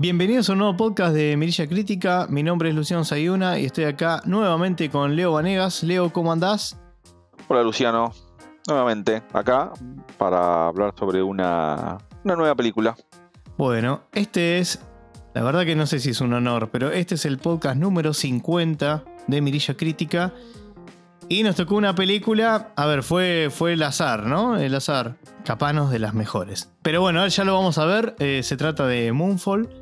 Bienvenidos a un nuevo podcast de Mirilla Crítica. Mi nombre es Luciano Sayuna y estoy acá nuevamente con Leo Vanegas. Leo, ¿cómo andás? Hola Luciano, nuevamente acá para hablar sobre una, una nueva película. Bueno, este es, la verdad que no sé si es un honor, pero este es el podcast número 50 de Mirilla Crítica. Y nos tocó una película, a ver, fue, fue el azar, ¿no? El azar, capanos de las mejores. Pero bueno, ya lo vamos a ver, eh, se trata de Moonfall,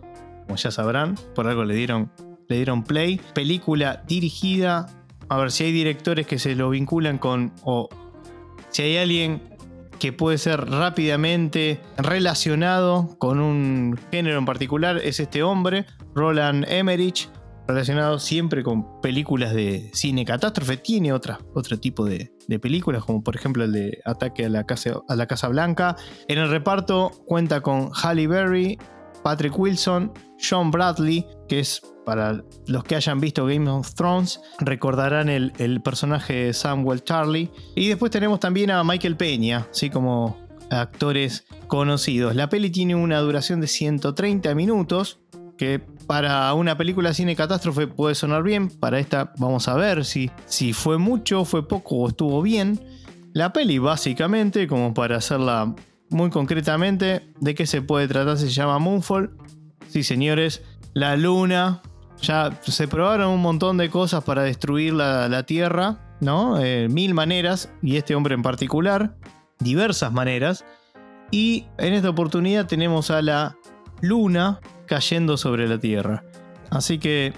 como ya sabrán, por algo le dieron, le dieron play. Película dirigida, a ver si hay directores que se lo vinculan con, o si hay alguien que puede ser rápidamente relacionado con un género en particular, es este hombre, Roland Emmerich, relacionado siempre con películas de cine catástrofe. Tiene otra, otro tipo de, películas, como por ejemplo el de Ataque a la, Casa, a la Casa Blanca. En el reparto cuenta con Halle Berry, Patrick Wilson, Sean Bradley, que es para los que hayan visto Game of Thrones, recordarán el, el personaje de Samuel Charlie. Y después tenemos también a Michael Peña, así como actores conocidos. La peli tiene una duración de 130 minutos, que para una película cine catástrofe puede sonar bien. Para esta vamos a ver si, si fue mucho, fue poco o estuvo bien. La peli básicamente, como para hacerla muy concretamente, ¿de qué se puede tratar? Se llama Moonfall. Sí, señores, la luna. Ya se probaron un montón de cosas para destruir la, la Tierra, ¿no? Eh, mil maneras, y este hombre en particular, diversas maneras. Y en esta oportunidad tenemos a la luna cayendo sobre la Tierra. Así que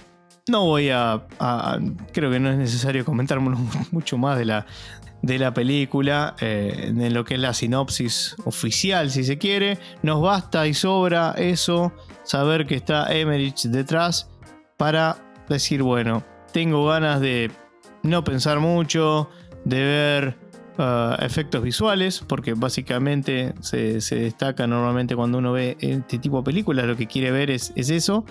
no voy a, creo que no es necesario comentar mucho más de la, de la película, eh, en lo que es la sinopsis oficial, si se quiere. Nos basta y sobra eso, saber que está Emmerich detrás, para decir, bueno, tengo ganas de no pensar mucho, de ver uh, efectos visuales, porque básicamente se, se, destaca normalmente cuando uno ve este tipo de películas, lo que quiere ver es, es eso.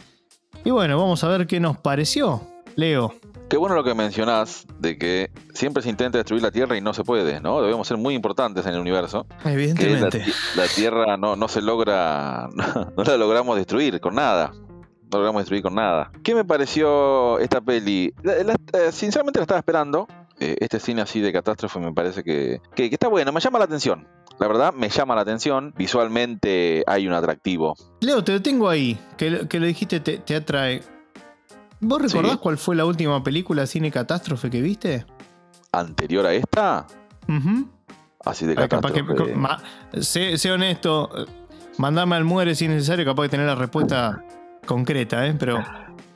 Y bueno, vamos a ver qué nos pareció. Leo. Qué bueno lo que mencionás de que siempre se intenta destruir la Tierra y no se puede, ¿no? Debemos ser muy importantes en el universo. Evidentemente. La, la, Tierra no, no se logra, no, no la logramos destruir con nada no logramos destruir con nada. ¿Qué me pareció esta peli? La, la, eh, sinceramente la estaba esperando. Eh, este cine así de catástrofe me parece que, que, que, está bueno, me llama la atención. La verdad, me llama la atención. Visualmente hay un atractivo. Leo, te lo tengo ahí, que, que lo dijiste, te, te atrae. ¿Vos recordás sí. cuál fue la última película cine catástrofe que viste? ¿Anterior a esta? Uh -huh. Así de catástrofe. Que, ma, sé, sé, honesto, mandame al muere si es necesario, capaz de tener la respuesta concreta, ¿eh? Pero.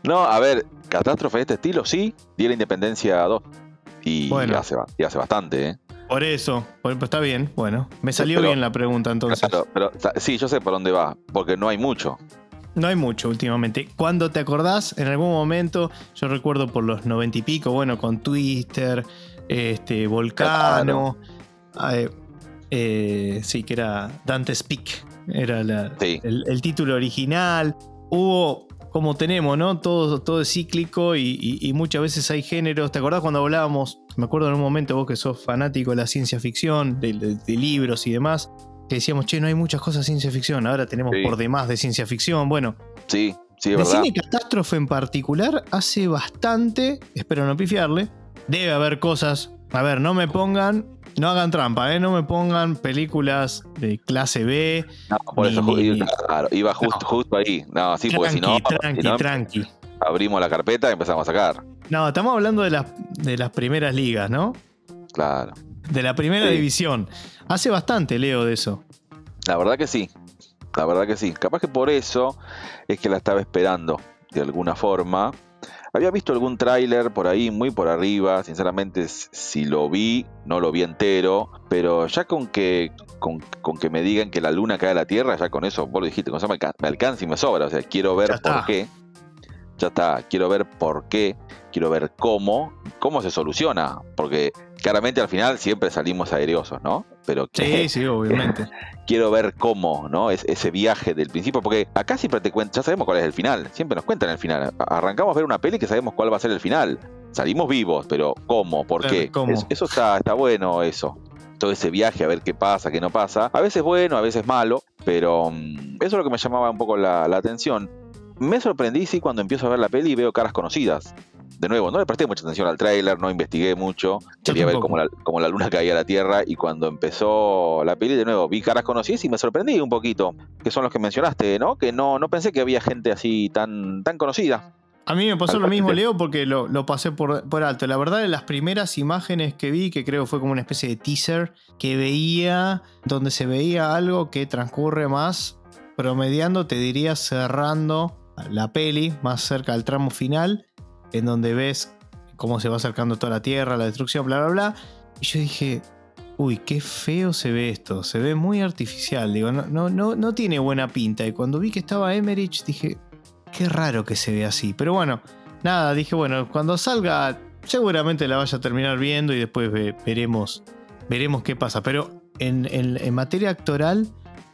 No, a ver, catástrofe de este estilo, sí. Di la independencia 2. Y, bueno. hace, y hace bastante, ¿eh? Por eso, pues está bien, bueno. Me salió pero, bien la pregunta entonces. Claro, pero sí, yo sé por dónde va, porque no hay mucho. No hay mucho últimamente. Cuando te acordás, en algún momento, yo recuerdo por los noventa y pico, bueno, con Twister, este, Volcano. Claro. Eh, eh, sí, que era Dante's Peak. Era la, sí. el, el, título original hubo, como tenemos, ¿no? Todo, todo es cíclico y, y, y, muchas veces hay géneros. ¿Te acordás cuando hablábamos? Me acuerdo en un momento vos que sos fanático de la ciencia ficción, de, de, de libros y demás, que decíamos, che, no hay muchas cosas de ciencia ficción, ahora tenemos sí. por demás de ciencia ficción. Bueno, sí, sí, de verdad. cine catástrofe en particular, hace bastante, espero no pifiarle, debe haber cosas. A ver, no me pongan no hagan trampa, ¿eh? No me pongan películas de clase B. No, por ni, eso ni, claro, iba justo, no. justo ahí. No, sí, porque si no, tranqui, si no, tranqui. Abrimos la carpeta y empezamos a sacar. No, estamos hablando de las, de las primeras ligas, ¿no? Claro. De la primera sí. división. Hace bastante, Leo, de eso. La verdad que sí. La verdad que sí. Capaz que por eso es que la estaba esperando, de alguna forma. Había visto algún tráiler por ahí, muy por arriba. Sinceramente, si lo vi, no lo vi entero. Pero ya con que, con, con que me digan que la luna cae a la Tierra, ya con eso, vos lo dijiste, con eso me, me alcanza y me sobra. O sea, quiero ver por qué. Ya está, quiero ver por qué, quiero ver cómo, cómo se soluciona. Porque claramente al final siempre salimos aereosos, ¿no? Pero que, sí, sí, obviamente. quiero ver cómo, ¿no? Es ese viaje del principio, porque acá siempre te cuentan, ya sabemos cuál es el final, siempre nos cuentan el final. Arrancamos a ver una peli que sabemos cuál va a ser el final. Salimos vivos, pero ¿cómo? ¿Por qué? ¿Cómo? Es, eso está, está bueno, eso. Todo ese viaje a ver qué pasa, qué no pasa. A veces bueno, a veces malo, pero um, eso es lo que me llamaba un poco la, la atención. me sorprendí, sí, cuando empiezo a ver la peli y veo caras conocidas. De nuevo, no le presté mucha atención al tráiler, no investigué mucho. Quería ver cómo la, cómo la, luna caía a la Tierra y cuando empezó la peli, de nuevo, vi caras conocidas y me sorprendí un poquito, que son los que mencionaste, ¿no? Que no, no pensé que había gente así tan, tan conocida. A mí me pasó lo mismo, Leo, porque lo, lo pasé por, por, alto. La verdad, las primeras imágenes que vi, que creo fue como una especie de teaser, que veía, donde se veía algo que transcurre más, promediando, te diría, cerrando la peli, más cerca del tramo final, en donde ves cómo se va acercando toda la Tierra, la destrucción, bla, bla, bla. Y yo dije, uy, qué feo se ve esto, se ve muy artificial, digo, no, no, no, no tiene buena pinta. Y cuando vi que estaba Emmerich, dije, qué raro que se ve así. Pero bueno, nada, dije, bueno, cuando salga, seguramente la vaya a terminar viendo y después veremos, veremos qué pasa. Pero en, en, materia actoral,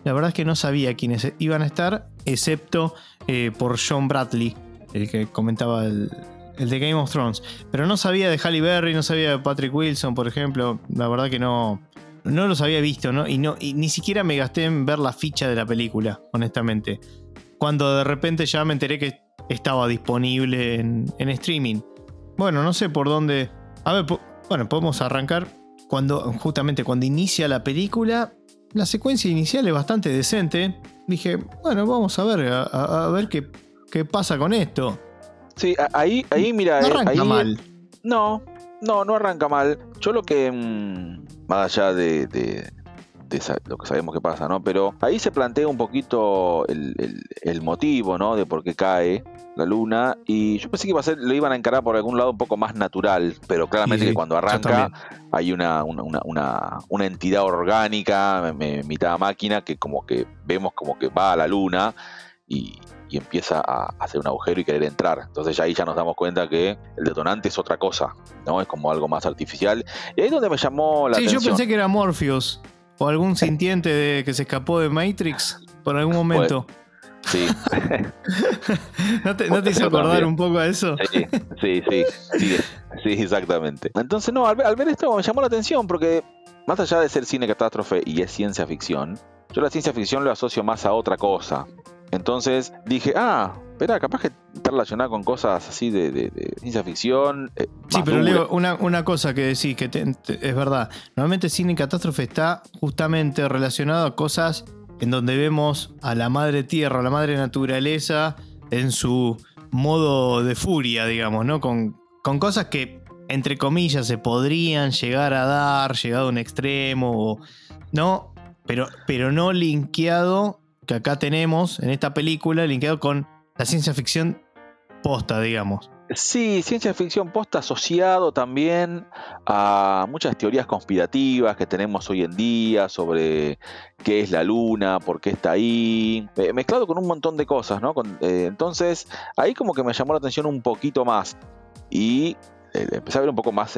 la verdad es que no sabía quiénes iban a estar, excepto eh, por John Bradley, el que comentaba el, el, de Game of Thrones. Pero no sabía de Halle Berry, no sabía de Patrick Wilson, por ejemplo. La verdad que no. No los había visto, ¿no? Y, no, y ni siquiera me gasté en ver la ficha de la película, honestamente cuando de repente ya me enteré que estaba disponible en, streaming. Bueno, no sé por dónde. A ver, bueno, podemos arrancar. Cuando, justamente cuando inicia la película, la secuencia inicial es bastante decente. Dije, bueno, vamos a ver, a, ver qué, qué, pasa con esto. Sí, ahí, ahí mira. No eh, arranca mal. No, no, no arranca mal. Yo lo que. Mm, más allá de, lo que sabemos que pasa, ¿no? Pero ahí se plantea un poquito el, motivo, ¿no? De por qué cae la luna y yo pensé que iba a ser, lo iban a encarar por algún lado un poco más natural, pero claramente que cuando arranca hay una, una, entidad orgánica, mitad máquina, que como que vemos como que va a la luna y, empieza a hacer un agujero y querer entrar. Entonces ahí ya nos damos cuenta que el detonante es otra cosa, ¿no? Es como algo más artificial. Y ahí es donde me llamó la atención. Sí, yo pensé que era Morpheus. ¿O algún sintiente de, que se escapó de Matrix por algún momento? sí. ¿No te, ¿no hizo acordar un poco a eso? Sí, sí, sí, sí, exactamente. Entonces, no, al, ver esto me llamó la atención porque, más allá de ser cine catástrofe y es ciencia ficción, yo la ciencia ficción lo asocio más a otra cosa. Entonces dije, ah, espera, capaz que está relacionada con cosas así de, ciencia ficción. Eh, sí, pero Leo, una, cosa que decís, que es verdad. Normalmente cine catástrofe está justamente relacionado a cosas en donde vemos a la madre tierra, a la madre naturaleza en su modo de furia, digamos, ¿no? Con, con cosas que, entre comillas, se podrían llegar a dar, llegado a un extremo, ¿no? Pero, pero no linkeado que acá tenemos en esta película, linkeado con la ciencia ficción posta, digamos. Sí, ciencia ficción posta asociado también a muchas teorías conspirativas que tenemos hoy en día sobre qué es la luna, por qué está ahí, mezclado con un montón de cosas, ¿no? Eh, entonces, ahí como que me llamó la atención un poquito más y eh, empecé a ver un poco más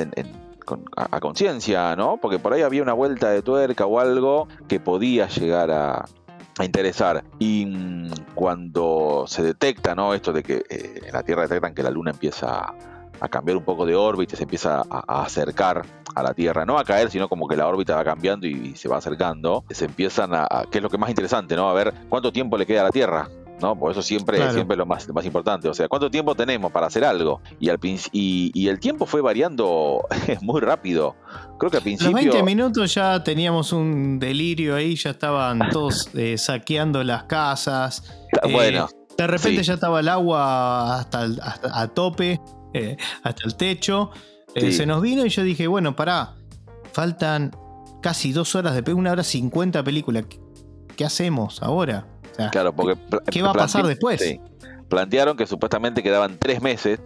a conciencia, ¿no? Porque por ahí había una vuelta de tuerca o algo que podía llegar a, a interesar. Y mm, cuando se detecta, ¿no? Esto de que eh, en la Tierra detectan que la Luna empieza a cambiar un poco de órbita, se empieza a, acercar a la Tierra, no a caer, sino como que la órbita va cambiando y, se va acercando, se empiezan a, que es lo que más interesante, ¿no? A ver cuánto tiempo le queda a la Tierra, ¿no? Por eso siempre, siempre es lo más, más importante. O sea, ¿cuánto tiempo tenemos para hacer algo? Y, al, y, y el tiempo fue variando muy rápido. Creo que al principio. Los 20 minutos ya teníamos un delirio ahí, ya estaban todos eh, saqueando las casas. Bueno. Eh, de repente ya estaba el agua hasta, a tope, eh, hasta el techo. Se nos vino y yo dije, bueno, pará, faltan casi dos horas de una hora cincuenta película. ¿Qué hacemos ahora? Claro, porque ¿Qué va a pasar después? Plantearon que supuestamente quedaban tres meses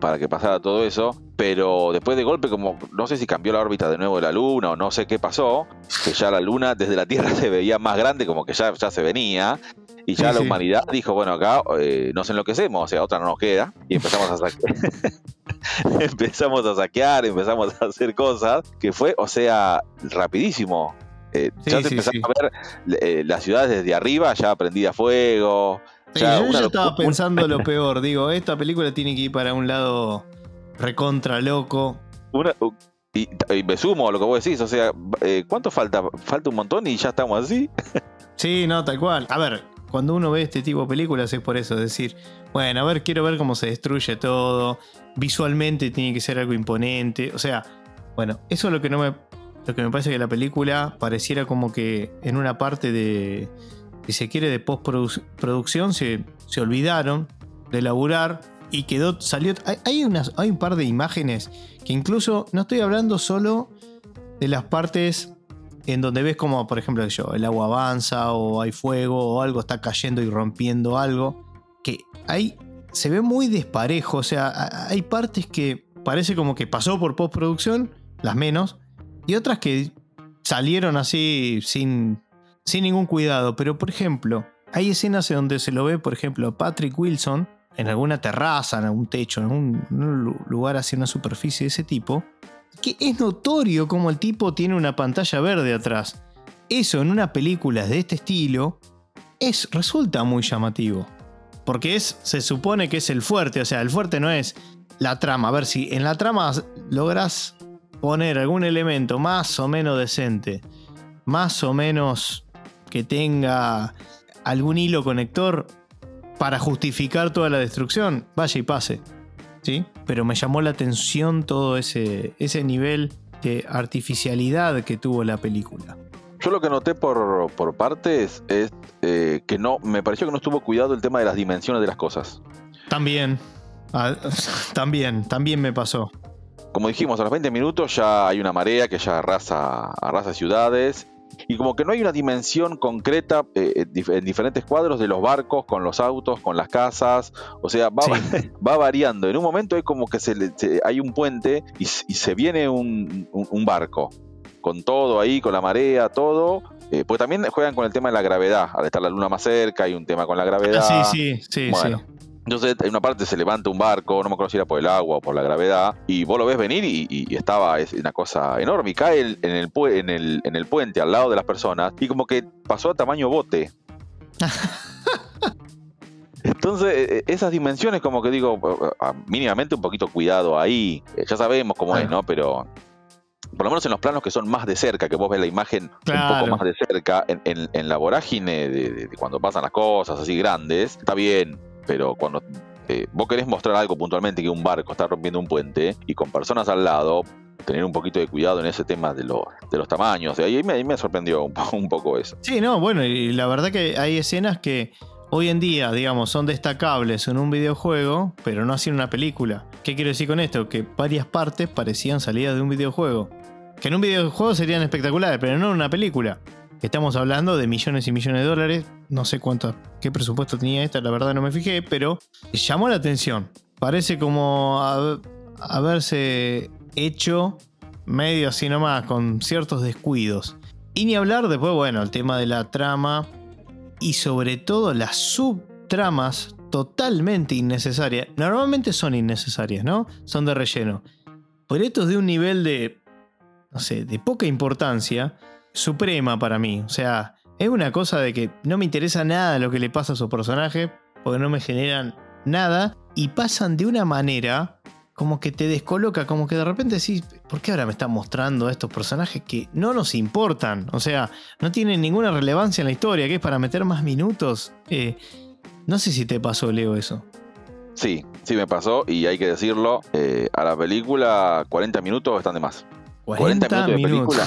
para que pasara todo eso, pero después de golpe, como no sé si cambió la órbita de nuevo de la Luna o no sé qué pasó, que ya la Luna desde la Tierra se veía más grande, como que ya, ya se venía, y ya la humanidad dijo, bueno, acá eh, nos enloquecemos, o sea, otra no nos queda, y empezamos a saquear. empezamos a saquear, empezamos a hacer cosas, que fue, o sea, rapidísimo. Eh, ya se empezaron a ver eh, las ciudades desde arriba, ya prendida a fuego. Ya yo ya estaba pensando lo peor. Digo, esta película tiene que ir para un lado recontra loco. y, me sumo a lo que vos decís. O sea, eh, ¿cuánto falta? Falta un montón y ya estamos así. sí, no, tal cual. A ver, cuando uno ve este tipo de películas es por eso, es decir, bueno, a ver, quiero ver cómo se destruye todo, visualmente tiene que ser algo imponente, o sea, bueno, eso es lo que no me, lo que me parece que la película pareciera como que en una parte de, si se quiere, de postproducción se, se olvidaron de elaborar y quedó, salió, hay, unas, hay un par de imágenes que incluso, no estoy hablando solo de las partes en donde ves como, por ejemplo, yo, el agua avanza o hay fuego o algo está cayendo y rompiendo algo, que ahí se ve muy desparejo, o sea, hay partes que parece como que pasó por postproducción, las menos, y otras que salieron así sin, sin ningún cuidado, pero por ejemplo, hay escenas en donde se lo ve, por ejemplo, Patrick Wilson en alguna terraza, en algún techo, en un, lugar así, una superficie de ese tipo, que es notorio como el tipo tiene una pantalla verde atrás. Eso en una película de este estilo es, resulta muy llamativo. Porque es, se supone que es el fuerte, o sea, el fuerte no es la trama. A ver si en la trama logras poner algún elemento más o menos decente, más o menos que tenga algún hilo conector para justificar toda la destrucción, vaya y pase. ¿sí? Pero me llamó la atención todo ese, ese nivel de artificialidad que tuvo la película. Yo lo que noté por, por partes es eh, que no, me pareció que no estuvo cuidado el tema de las dimensiones de las cosas. También, ah, también, también me pasó. Como dijimos, a los 20 minutos ya hay una marea que ya arrasa, arrasa ciudades y como que no hay una dimensión concreta eh, en diferentes cuadros de los barcos, con los autos, con las casas, o sea, va, va variando. En un momento es como que se, hay un puente y, se viene un, barco, con todo ahí, con la marea, todo, eh, porque también juegan con el tema de la gravedad. Al estar la luna más cerca, hay un tema con la gravedad. Ah, sí, sí, sí, sí. Entonces, en una parte se levanta un barco, no me acuerdo si era por el agua o por la gravedad, y vos lo ves venir y, estaba es una cosa enorme. Y cae en el, en, el, en el puente al lado de las personas y como que pasó a tamaño bote. Entonces, e, e, esas dimensiones, como que digo, mínimamente un poquito cuidado ahí. Eh, ya sabemos cómo es, ¿no? Pero por lo menos en los planos que son más de cerca, que vos ves la imagen un poco más de cerca, en, la vorágine de, cuando pasan las cosas así grandes, está bien, pero cuando eh, vos querés mostrar algo puntualmente, que un barco está rompiendo un puente y con personas al lado, tener un poquito de cuidado en ese tema de, de los tamaños. Y ahí me, me sorprendió un, un, poco eso. Sí, no, bueno, y la verdad que hay escenas que hoy en día, digamos, son destacables en un videojuego, pero no así en una película. ¿Qué quiero decir con esto? Que varias partes parecían salidas de un videojuego. Que en un videojuego serían espectaculares, pero no en una película. Estamos hablando de millones y millones de dólares. No sé cuánto, qué presupuesto tenía esta, la verdad no me fijé, pero llamó la atención. Parece como haberse hecho medio así nomás, con ciertos descuidos. Y ni hablar después, bueno, el tema de la trama y sobre todo las subtramas totalmente innecesarias. Normalmente son innecesarias, ¿no? Son de relleno. Pero esto es de un nivel de, no sé, de poca importancia suprema para mí. O sea, es una cosa de que no me interesa nada lo que le pasa a su personaje, porque no me generan nada, y pasan de una manera como que te descoloca, como que de repente decís, ¿por qué ahora me están mostrando a estos personajes que no nos importan? O sea, no tienen ninguna relevancia en la historia, que es para meter más minutos. Eh, no sé si te pasó, Leo, eso. Sí, sí me pasó y hay que decirlo, eh, a la película 40 minutos están de más. 40, minutos de película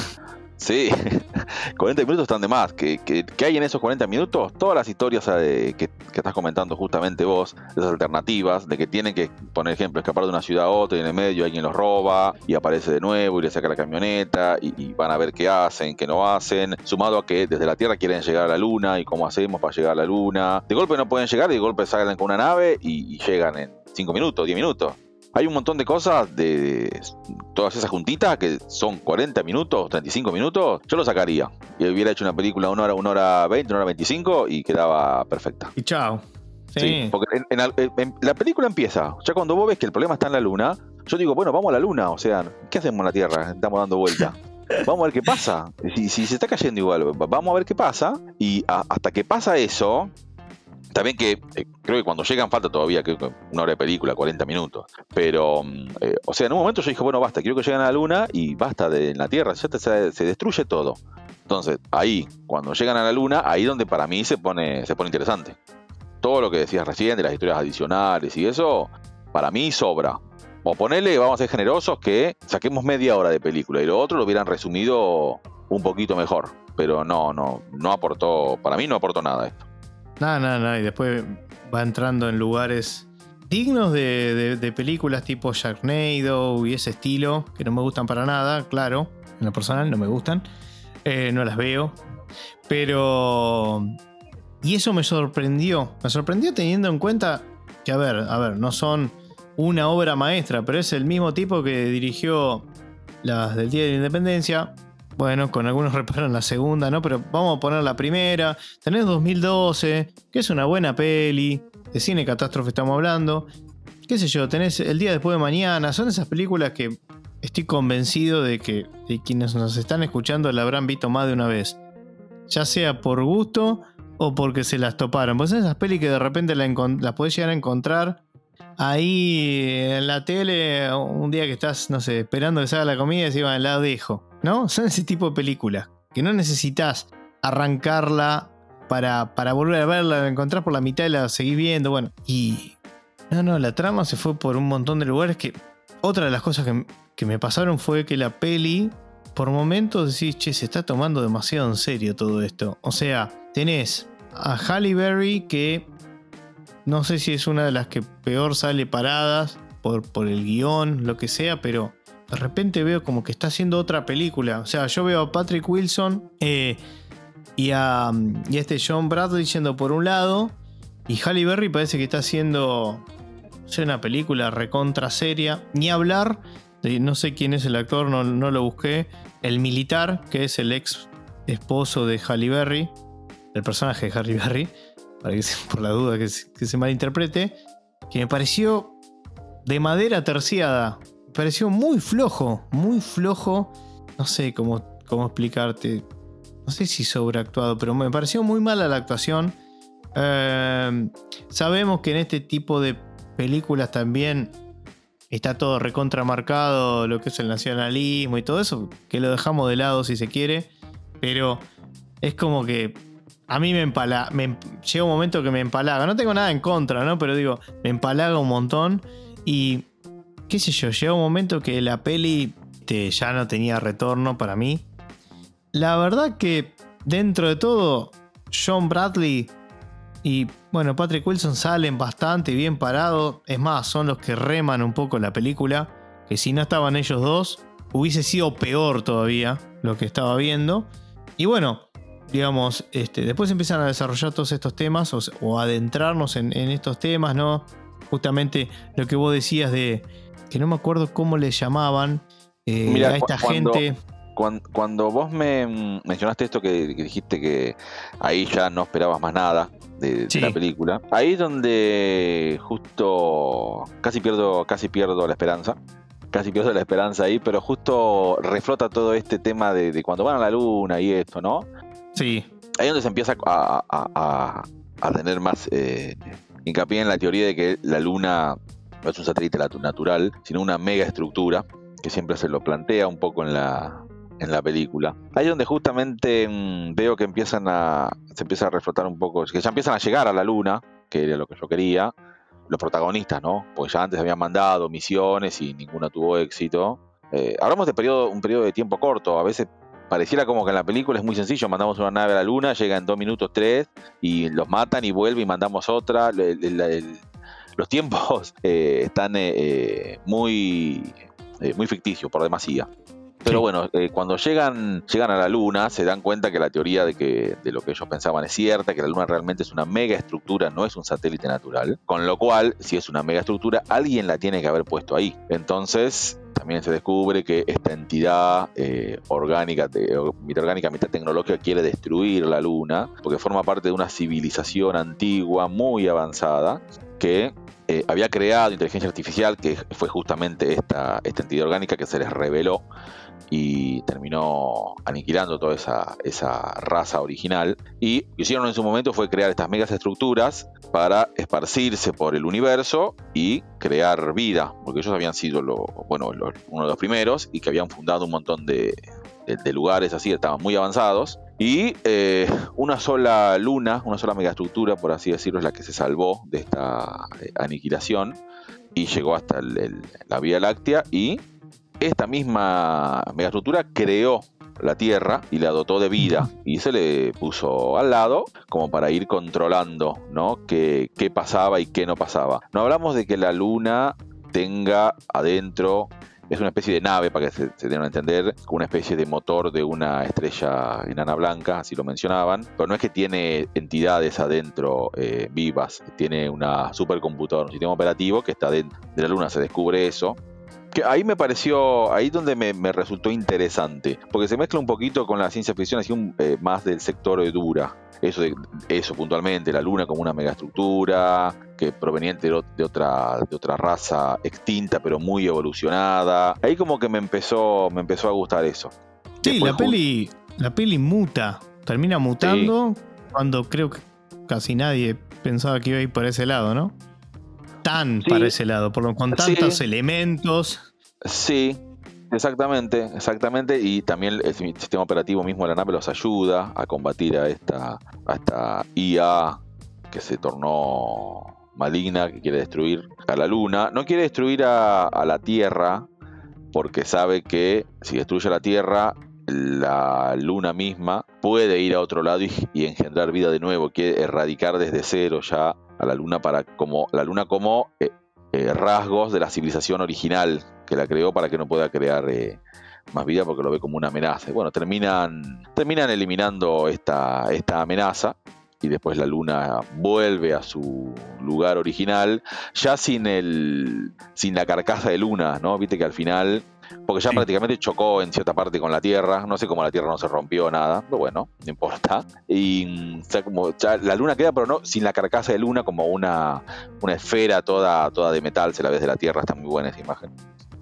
Sí, 40 minutos están de más. ¿Qué, hay en esos 40 minutos? Todas las historias eh, que, estás comentando justamente vos, esas alternativas, de que tienen que, poner ejemplo, escapar de una ciudad a otra y en el medio alguien los roba y aparece de nuevo y le saca la camioneta y, van a ver qué hacen, qué no hacen, sumado a que desde la Tierra quieren llegar a la Luna y cómo hacemos para llegar a la Luna. De golpe no pueden llegar y de golpe salen con una nave y, y llegan en 5 minutos, 10 minutos. Hay un montón de cosas de todas esas juntitas que son 40 minutos, 35 minutos. Yo lo sacaría. Y hubiera hecho una película una hora, una hora 20, una hora 25 y quedaba perfecta. Y chao. Sí. porque en, la película empieza. Ya cuando vos ves que el problema está en la luna, yo digo, bueno, vamos a la luna. O sea, ¿qué hacemos en la Tierra? Estamos dando vuelta. Vamos a ver qué pasa. Si, si, se está cayendo igual, vamos a ver qué pasa. Y hasta que pasa eso, también que eh, creo que cuando llegan falta todavía una hora de película, 40 minutos. Pero, mm, eh, o sea, en un momento yo dije, bueno, basta, quiero que lleguen a la luna y basta de la Tierra, ya se, destruye todo. Entonces, ahí, cuando llegan a la luna, ahí donde para mí se pone, se pone interesante. Todo lo que decías recién de las historias adicionales y eso, para mí sobra. O ponele, vamos a ser generosos, que saquemos media hora de película y lo otro lo hubieran resumido un poquito mejor. Pero no, no, no aportó, para mí no aportó nada esto. Nada, nada, nada. Y después va entrando en lugares dignos de, películas tipo Sharknado y ese estilo, que no me gustan para nada, claro. En lo personal no me gustan. Eh, no las veo. Pero... Y eso me sorprendió. Me sorprendió teniendo en cuenta que, a ver, a ver, no son una obra maestra, pero es el mismo tipo que dirigió las del Día de la Independencia. Bueno, con algunos reparos en la segunda, ¿no? Pero vamos a poner la primera. Tenés 2012, que es una buena peli. De cine catástrofe estamos hablando. Qué sé yo, tenés El Día Después de Mañana. Son esas películas que estoy convencido de que quienes nos están escuchando la habrán visto más de una vez. Ya sea por gusto o porque se las toparon. Pues esas pelis que de repente las la podés llegar a encontrar ahí en la tele un día que estás, no sé, esperando que salga la comida y decís, bueno, la dejo. ¿No? Son ese tipo de películas que no necesitas arrancarla para, para volver a verla, la encontrás por la mitad y la seguís viendo. Bueno, y. No, no, la trama se fue por un montón de lugares que. Otra de las cosas que, que me pasaron fue que la peli, por momentos decís, che, se está tomando demasiado en serio todo esto. O sea, tenés a Halle Berry que no sé si es una de las que peor sale paradas por, por el guion, lo que sea, pero de repente veo como que está haciendo otra película. O sea, yo veo a Patrick Wilson eh, y, a, este John Bradley diciendo por un lado, y Halle Berry parece que está haciendo una película recontra seria. Ni hablar, de, no sé quién es el actor, no, lo busqué. El militar, que es el ex esposo de Halle Berry, el personaje de Halle Berry que por la duda que se, malinterprete, que me pareció de madera terciada. Pareció muy flojo, muy flojo. No sé cómo, cómo explicarte. No sé si sobreactuado, pero me pareció muy mala la actuación. Em, sabemos que en este tipo de películas también está todo recontramarcado, lo que es el nacionalismo y todo eso, que lo dejamos de lado si se quiere, pero es como que a mí me empala, me, llega un momento que me empalaga. No tengo nada en contra, ¿no? Pero digo, me empalaga un montón. Y, qué sé yo, llega un momento que la peli ya no tenía retorno para mí. La verdad que, dentro de todo, John Bradley y, bueno, Patrick Wilson salen bastante bien parados. Es más, son los que reman un poco la película. Que si no estaban ellos dos, hubiese sido peor todavía lo que estaba viendo. Y bueno, digamos, este, después empiezan a desarrollar todos estos temas o, adentrarnos en, estos temas, ¿no? Justamente lo que vos decías de que no me acuerdo cómo le llamaban eh, a esta gente. Cuando, vos me mencionaste esto que, dijiste que ahí ya no esperabas más nada de, la película, ahí es donde justo casi pierdo, casi pierdo la esperanza casi pierdo la esperanza ahí, pero justo reflota todo este tema de, de, cuando van a la luna y esto, ¿no? Sí. Ahí es donde se empieza a, tener más eh, hincapié en la teoría de que la Luna no es un satélite natural, sino una mega estructura, que siempre se lo plantea un poco en la, en la película. Ahí donde justamente mm, veo que empiezan a, se empieza a reflotar un poco, que ya empiezan a llegar a la Luna, que era lo que yo quería, los protagonistas, ¿no? Porque ya antes habían mandado misiones y ninguna tuvo éxito. Eh, hablamos de periodo, un periodo de tiempo corto, a veces pareciera como que en la película es muy sencillo, mandamos una nave a la luna, llega en dos minutos tres y los matan y vuelve y mandamos otra. los tiempos eh, están eh, eh, muy, muy ficticios por demasía. Pero bueno, cuando llegan, llegan a la Luna, se dan cuenta que la teoría de que de lo que ellos pensaban es cierta, que la Luna realmente es una mega estructura, no es un satélite natural. Con lo cual, si es una mega estructura, alguien la tiene que haber puesto ahí. Entonces, también se descubre que esta entidad eh, orgánica, mitad orgánica, mitad tecnológica, quiere destruir la Luna, porque forma parte de una civilización antigua, muy avanzada, que eh, había creado inteligencia artificial, que fue justamente esta, esta entidad orgánica que se les reveló y terminó aniquilando toda esa, esa raza original. Y lo que hicieron en su momento fue crear estas megas estructuras para esparcirse por el universo y crear vida, porque ellos habían sido lo, bueno, uno de los primeros y que habían fundado un montón de, lugares así, estaban muy avanzados. Y eh, una sola luna, una sola megaestructura, por así decirlo, es la que se salvó de esta eh, aniquilación y llegó hasta la Vía Láctea y esta misma megaestructura creó la Tierra y la dotó de vida y se le puso al lado como para ir controlando ¿no? qué, qué pasaba y qué no pasaba. No hablamos de que la Luna tenga adentro es una especie de nave, para que se, tengan a entender, una especie de motor de una estrella enana blanca, así lo mencionaban, pero no es que tiene entidades adentro eh, vivas, tiene una supercomputadora, un sistema operativo que está dentro de la Luna, se descubre eso, que ahí me pareció, ahí donde me, resultó interesante, porque se mezcla un poquito con la ciencia ficción, así un, eh, más del sector de dura. Eso, de, eso puntualmente, la luna como una megaestructura, que proveniente de, otra, de otra raza extinta, pero muy evolucionada. Ahí como que me empezó, me empezó a gustar eso. Sí, la peli, la peli muta, termina mutando cuando creo que casi nadie pensaba que iba a ir por ese lado, ¿no? Tan para ese lado, por, con tantos elementos. Sí, exactamente, exactamente. Y también el sistema operativo mismo de la nave los ayuda a combatir a esta, a esta IA que se tornó maligna, que quiere destruir a la Luna. No quiere destruir a, la Tierra, porque sabe que si destruye a la Tierra, la luna misma puede ir a otro lado y, engendrar vida de nuevo, quiere erradicar desde cero ya a la luna para como la luna como eh, eh, rasgos de la civilización original que la creó para que no pueda crear eh, más vida porque lo ve como una amenaza. Bueno, terminan, terminan eliminando esta, esta amenaza y después la luna vuelve a su lugar original, ya sin el sin la carcasa de luna, ¿no? Viste que al final porque ya prácticamente chocó en cierta parte con la Tierra. No sé cómo la Tierra no se rompió nada, pero bueno, no importa. Y como la Luna queda, pero no sin la carcasa de Luna, como una, una esfera toda, toda de metal, se la ves de la Tierra, está muy buena esa imagen.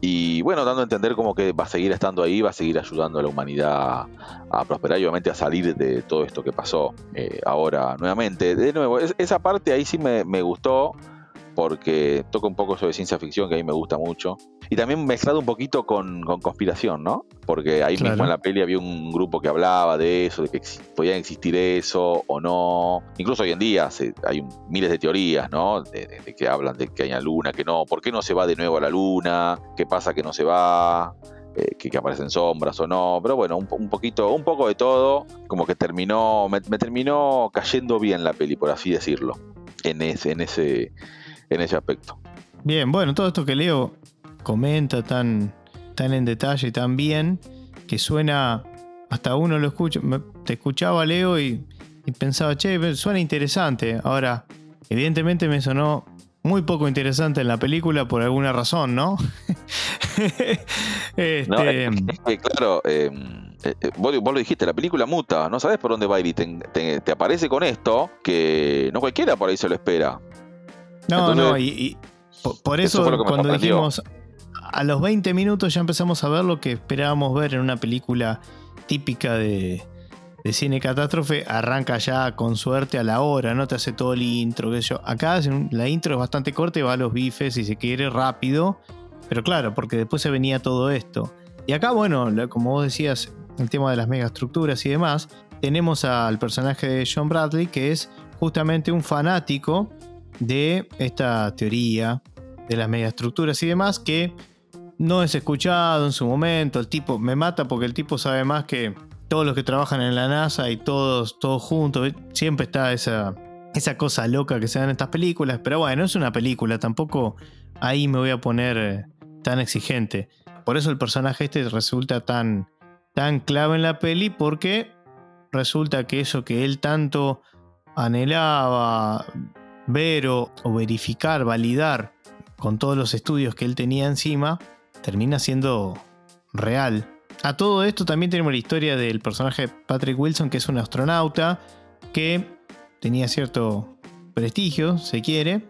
Y bueno, dando a entender como que va a seguir estando ahí, va a seguir ayudando a la humanidad a prosperar y obviamente a salir de todo esto que pasó eh, ahora nuevamente. De nuevo, esa parte ahí sí me, me gustó porque toca un poco sobre ciencia ficción que a mí me gusta mucho. Y también mezclado un poquito con, conspiración, ¿no? Porque ahí mismo en la peli había un grupo que hablaba de eso, de que podían existir eso o no. Incluso hoy en día hay miles de teorías, ¿no? De, que hablan de que hay luna, que no. ¿Por qué no se va de nuevo a la luna? ¿Qué pasa que no se va? Eh, que, aparecen sombras o no, pero bueno, un, poquito, un poco de todo, como que terminó, me, me, terminó cayendo bien la peli, por así decirlo, en ese, en ese, en ese aspecto. Bien, bueno, todo esto que leo comenta tan, tan en detalle y tan bien que suena, hasta uno lo escucha, te escuchaba Leo y, pensaba, che, suena interesante. Ahora, evidentemente me sonó muy poco interesante en la película por alguna razón, ¿no? este... claro, em, eh, eh, vos, lo dijiste, la película muta, no sabes por dónde va a ir y te, aparece con esto que no cualquiera por ahí se lo espera. No, no, y, por, eso, cuando dijimos a los 20 minutos ya empezamos a ver lo que esperábamos ver en una película típica de, cine catástrofe, arranca ya con suerte a la hora, no te hace todo el intro, que yo. Acá la intro es bastante corta y va a los bifes si se quiere rápido, pero claro, porque después se venía todo esto. Y acá, bueno, como vos decías, el tema de las megaestructuras y demás, tenemos al personaje de John Bradley que es justamente un fanático de esta teoría de las megaestructuras y demás que no es escuchado en su momento. El tipo me mata porque el tipo sabe más que todos los que trabajan en la NASA y todos, todos juntos. Siempre está esa, esa cosa loca que se da en estas películas. Pero bueno, es una película, tampoco ahí me voy a poner eh, tan exigente. Por eso el personaje este resulta tan, tan clave en la peli porque resulta que eso que él tanto anhelaba ver o, verificar, validar con todos los estudios que él tenía encima, termina siendo real. A todo esto también tenemos la historia del personaje Patrick Wilson, que es un astronauta que tenía cierto prestigio, se quiere,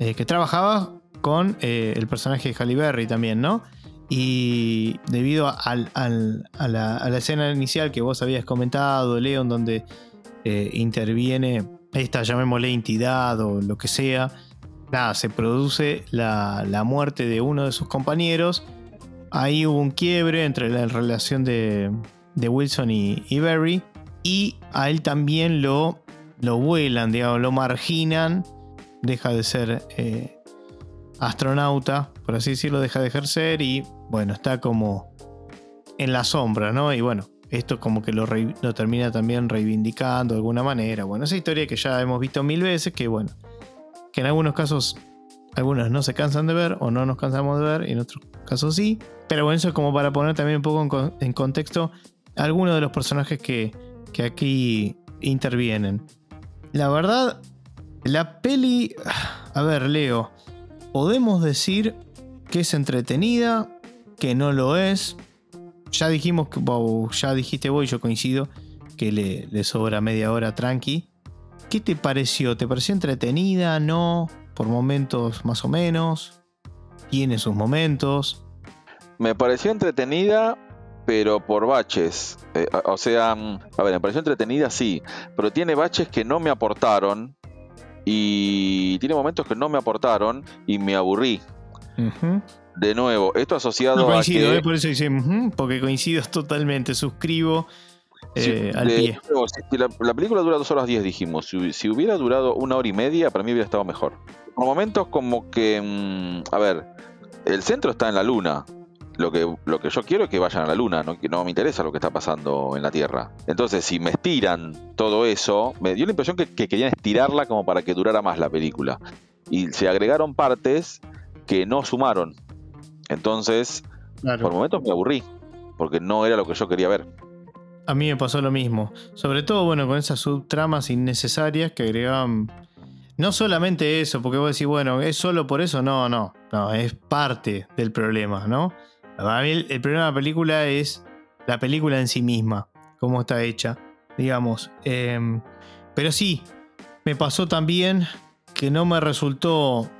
eh, que trabajaba con eh, el personaje de Halle Berry también, ¿no? Y debido a la escena inicial que vos habías comentado, Leon, donde eh, interviene esta, llamémosle entidad o lo que sea, nada, se produce la, la muerte de uno de sus compañeros. Ahí hubo un quiebre entre la relación de, de Wilson y, y Barry. Y a él también lo, lo vuelan, digamos, lo marginan. Deja de ser eh, astronauta, por así decirlo, deja de ejercer y bueno, está como en la sombra, ¿no? Y bueno, esto como que lo, termina también reivindicando de alguna manera. Bueno, esa historia que ya hemos visto mil veces, que bueno, que en algunos casos algunos no se cansan de ver o no nos cansamos de ver, y en otros casos sí. Pero bueno, eso es como para poner también un poco en, en contexto algunos de los personajes que, que aquí intervienen. La verdad, la peli, a ver, Leo, podemos decir que es entretenida, que no lo es. Ya dijimos que, wow, ya dijiste vos y yo coincido que le, le sobra media hora tranqui. ¿Qué te pareció? ¿Te pareció entretenida? ¿No? ¿Por momentos más o menos? ¿Tiene sus momentos? Me pareció entretenida, pero por baches. Eh, o sea, mm, a ver, me pareció entretenida, sí, pero tiene baches que no me aportaron y tiene momentos que no me aportaron y me aburrí. Ujú. De nuevo, esto asociado No coincido, a que... eh, por eso dice, porque coincido totalmente, suscribo eh, al de pie. nuevo, si- la, la película dura dos horas 10, dijimos. Si, si hubiera durado una hora y media, para mí hubiera estado mejor. Por momentos como que... mm, a ver, el centro está en la luna. Lo que, lo que yo quiero es que vayan a la luna, no, que no me interesa lo que está pasando en la Tierra. Entonces, si me estiran todo eso, me dio la impresión que, que querían estirarla como para que durara más la película. Y se agregaron partes que no sumaron. Entonces, Claro. por momentos me aburrí, porque no era lo que yo quería ver. A mí me pasó lo mismo. Sobre todo, bueno, con esas subtramas innecesarias que agregaban. No solamente eso, porque vos decís, bueno, ¿es solo por eso? No, no. No, es parte del problema, ¿no? Para mí el, el problema de la película es la película en sí misma, cómo está hecha, digamos. Em, pero sí, me pasó también que no me resultó.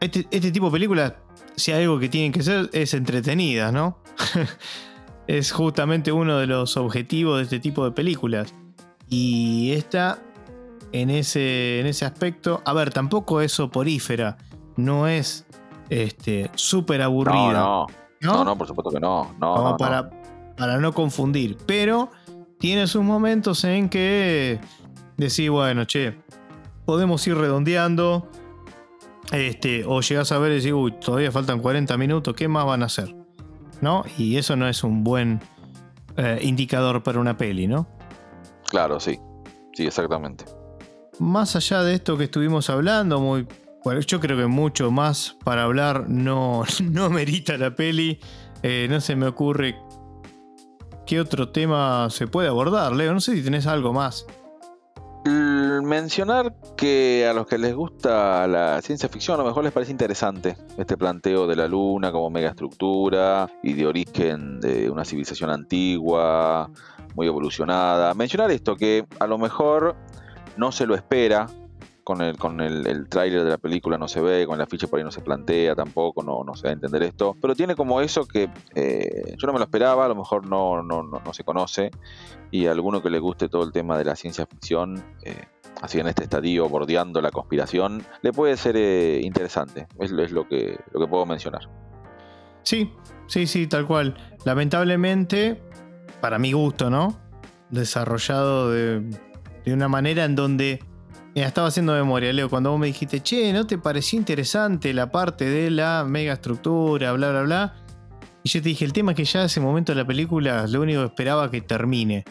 Este, este tipo de películas, si hay algo que tienen que ser, es entretenidas, ¿no? es justamente uno de los objetivos de este tipo de películas. Y esta, en ese, en ese aspecto, a ver, tampoco es soporífera, no es este súper aburrida. No, no, ¿no? no, no, por supuesto que no. no, Como no, no. para, para no confundir. Pero tiene sus momentos en que decís, bueno, che, podemos ir redondeando. Este, o llegás a ver y decís, uy, todavía faltan 40 minutos, ¿qué más van a hacer? ¿No? Y eso no es un buen eh, indicador para una peli, ¿no? Claro, sí. Sí, exactamente. Más allá de esto que estuvimos hablando, muy, bueno, yo creo que mucho más para hablar no, no merita la peli. Eh, no se me ocurre qué otro tema se puede abordar, Leo. No sé si tenés algo más. Mencionar que a los que les gusta la ciencia ficción a lo mejor les parece interesante este planteo de la luna como megaestructura y de origen de una civilización antigua, muy evolucionada. Mencionar esto que a lo mejor no se lo espera, con el, con el, el tráiler de la película no se ve, con el afiche por ahí no se plantea tampoco, no, no se va a entender esto, pero tiene como eso que eh, yo no me lo esperaba, a lo mejor no, no, no, no se conoce, y a alguno que le guste todo el tema de la ciencia ficción, eh, así en este estadio bordeando la conspiración, le puede ser eh, interesante, es, es lo, que, lo que puedo mencionar. Sí, sí, sí, tal cual. Lamentablemente, para mi gusto, ¿no? Desarrollado de, de una manera en donde. Estaba haciendo memoria, Leo, cuando vos me dijiste, che, ¿no te pareció interesante la parte de la megaestructura, bla, bla, bla? Y yo te dije, el tema es que ya ese momento de la película lo único que esperaba que termine.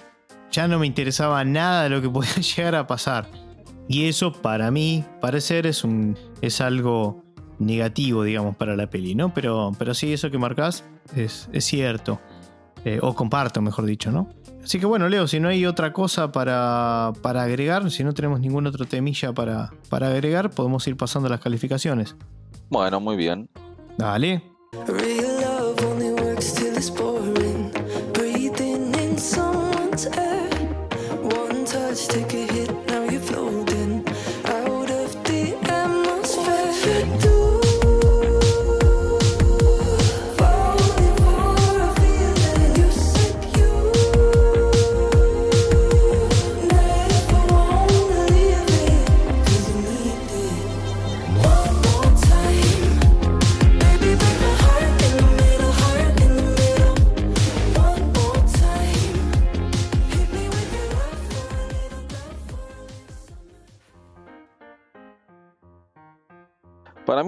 Ya no me interesaba nada de lo que podía llegar a pasar. Y eso, para mí, parecer, es, un, es algo negativo, digamos, para la peli, ¿no? Pero, pero sí, eso que marcás es, es cierto. Eh, o comparto, mejor dicho, ¿no? Así que bueno, Leo, si no hay otra cosa para, para agregar, si no tenemos ningún otro temilla para, para agregar, podemos ir pasando a las calificaciones. Bueno, muy bien. Dale.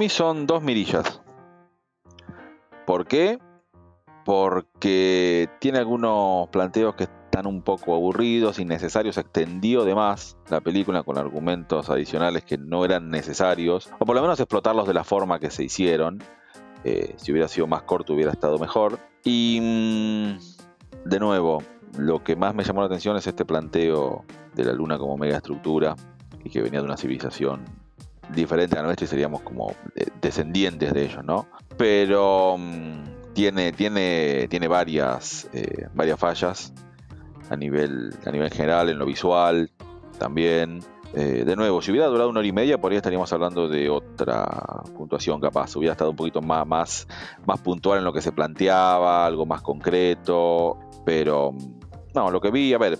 Son dos mirillas. ¿Por qué? Porque tiene algunos planteos que están un poco aburridos, innecesarios, se extendió de más la película con argumentos adicionales que no eran necesarios, o por lo menos explotarlos de la forma que se hicieron. Eh, si hubiera sido más corto hubiera estado mejor. Y mm, de nuevo, lo que más me llamó la atención es este planteo de la luna como mega estructura y que venía de una civilización diferente a la nuestra y seríamos como eh, descendientes de ellos, ¿no? Pero mm, tiene, tiene, tiene varias, eh, varias fallas a nivel, a nivel general, en lo visual también. Eh, de nuevo, si hubiera durado una hora y media, por ahí estaríamos hablando de otra puntuación capaz. Hubiera estado un poquito más, más, más puntual en lo que se planteaba, algo más concreto. Pero mm, no, lo que vi, a ver,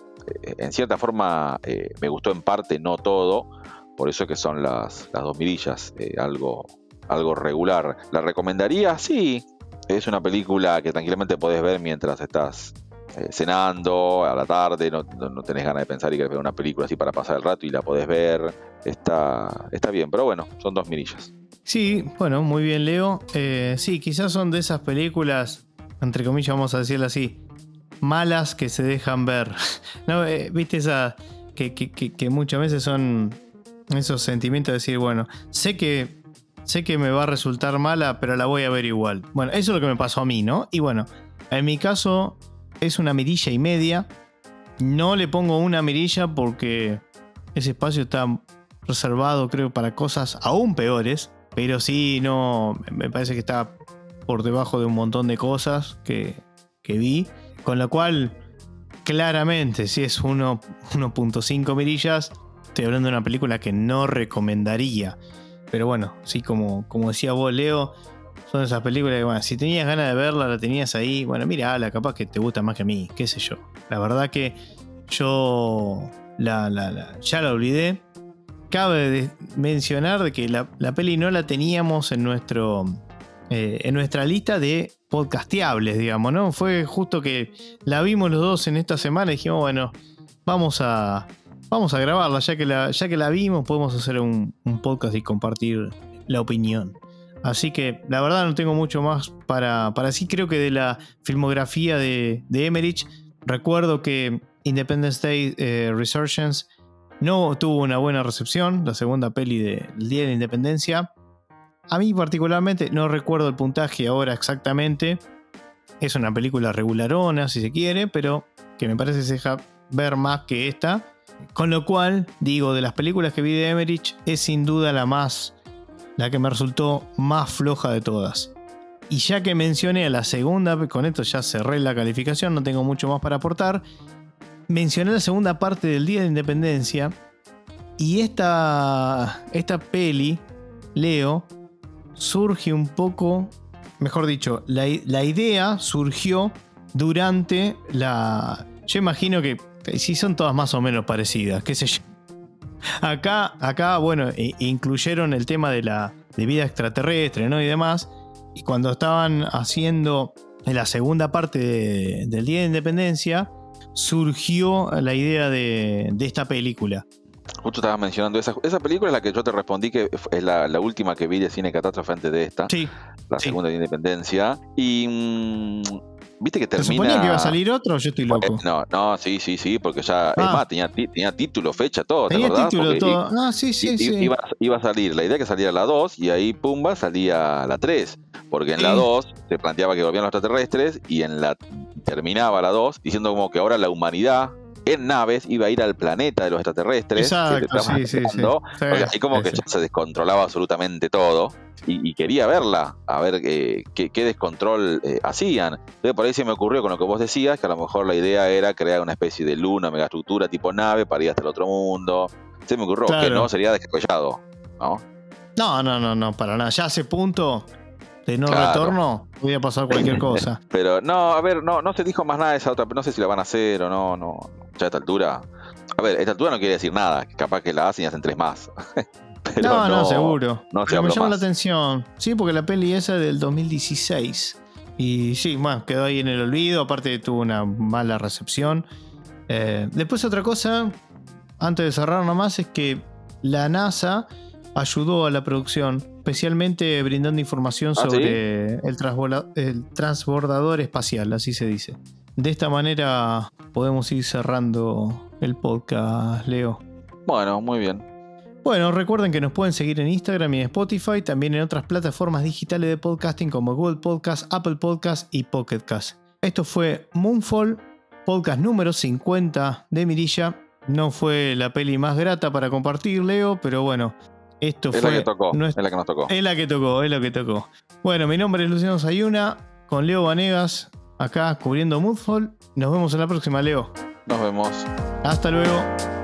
eh, en cierta forma me gustó en parte, no todo. Por eso que son las, las dos mirillas, eh, algo, algo regular. ¿La recomendaría? Sí. Es una película que tranquilamente podés ver mientras estás eh, cenando a la tarde, no, no- no tenés ganas de pensar y querés ver una película así para pasar el rato y la podés ver. Está, está bien, pero bueno, son dos mirillas. Sí, bueno, muy bien, Leo. Eh, sí, quizás son de esas películas, entre comillas, vamos a decirlo así, malas que se dejan ver. no, viste esa. Que- que- que muchas veces son esos sentimientos de decir, bueno, sé que. Sé que me va a resultar mala, pero la voy a ver igual. Bueno, eso es lo que me pasó a mí, ¿no? Y bueno, en mi caso es una mirilla y media. No le pongo una mirilla porque ese espacio está reservado, creo, para cosas aún peores. Pero sí, no. Me parece que está por debajo de un montón de cosas que, que vi. Con lo cual, claramente, si es uno- 1.5 mirillas, estoy hablando de una película que no recomendaría. Pero bueno, sí, como, como decía vos, Leo, son esas películas que, bueno, si tenías ganas de verla, la tenías ahí. Bueno, mira, la capaz que te gusta más que a mí, qué sé yo. La verdad que yo la, la- ya la olvidé. Cabe mencionar de que la, la peli no la teníamos en nuestro eh, en nuestra lista de podcasteables, digamos, ¿no? Fue justo que la vimos los dos en esta semana y dijimos, bueno, vamos a vamos a grabarla, ya que la, ya que la vimos, podemos hacer un, podcast y compartir la opinión. Así que la verdad no tengo mucho más para, para sí. Creo que de la filmografía de, de Emmerich, recuerdo que Independence Day eh, Resurgence no tuvo una buena recepción, la segunda peli del Día de Independencia. A mí particularmente, no recuerdo el puntaje ahora exactamente. Es una película regularona, si se quiere, pero que me parece se ver más que esta. Con lo cual, digo, de las películas que vi de Emmerich, es sin duda la más, la que me resultó más floja de todas. Y ya que mencioné a la segunda, con esto ya cerré la calificación, no tengo mucho más para aportar. Mencioné la segunda parte del Día de Independencia. Y esta, esta peli, Leo, surge un poco, mejor dicho, la, la idea surgió durante la... Yo imagino que sí son todas más o menos parecidas, qué sé yo. Acá, acá bueno, incluyeron el tema de la de vida extraterrestre, ¿no? Y demás. Y cuando estaban haciendo la segunda parte de- del Día de Independencia, surgió la idea de, de esta película. Justo estabas mencionando esa, esa película es la que yo te respondí que es la, la última que vi de cine catástrofe antes de esta, Sí, la sí. segunda de Independencia. Y mm, viste que ¿se termina. suponía que iba a salir otro? Yo estoy loco. No, no, sí, sí, sí, porque ya, es Ah. más, tenía, título, fecha, todo, ¿te Tenía acordás? título Porque todo. i- Ah, sí, sí, i- sí. Iba, iba a salir, la idea que saliera la 2 y ahí, pumba, salía la 3. Porque en la Sí. 2 se planteaba que volvían los extraterrestres y en la terminaba la 2 diciendo como que ahora la humanidad en naves iba a ir al planeta de los extraterrestres. Exacto, sí, sí, sí. O sea, como que ya se descontrolaba absolutamente todo y, y quería verla, a ver eh, qué, qué descontrol eh, hacían. Entonces por ahí se me ocurrió con lo que vos decías, que a lo mejor la idea era crear una especie de luna, megaestructura tipo nave para ir hasta el otro mundo. Se me ocurrió que no sería descabellado, ¿no? No, no, no, no, para nada. Ya a ese punto de no Claro. retorno, podía pasar cualquier cosa. Pero no, a ver, no, no se dijo más nada de esa otra, no sé si la van a hacer o no, no. Ya a esta altura. A ver, a esta altura no quiere decir nada, capaz que la hacen y hacen tres más. Pero no, no, seguro. no Pero me llama la atención. Sí, porque la peli esa es del 2016. Y sí, bueno, quedó ahí en el olvido. Aparte tuvo una mala recepción. Eh, después otra cosa, antes de cerrar nomás, es que la NASA ayudó a la producción, especialmente brindando información ¿Ah, sobre el, transbordador espacial, así se dice. De esta manera podemos ir cerrando el podcast, Leo. Bueno, muy bien. Bueno, recuerden que nos pueden seguir en Instagram y en Spotify, también en otras plataformas digitales de podcasting como Google Podcast, Apple Podcast y Pocket Cast. Esto fue Moonfall, podcast número 50 de Mirilla. No fue la peli más grata para compartir, Leo, pero bueno, esto Es fue la que tocó. Es la que nos tocó. es la que tocó, es lo que tocó. Bueno, mi nombre es Luciano Sayuna, con Leo Vanegas, acá cubriendo Moonfall. Nos vemos en la próxima, Leo. Nos vemos. Hasta luego.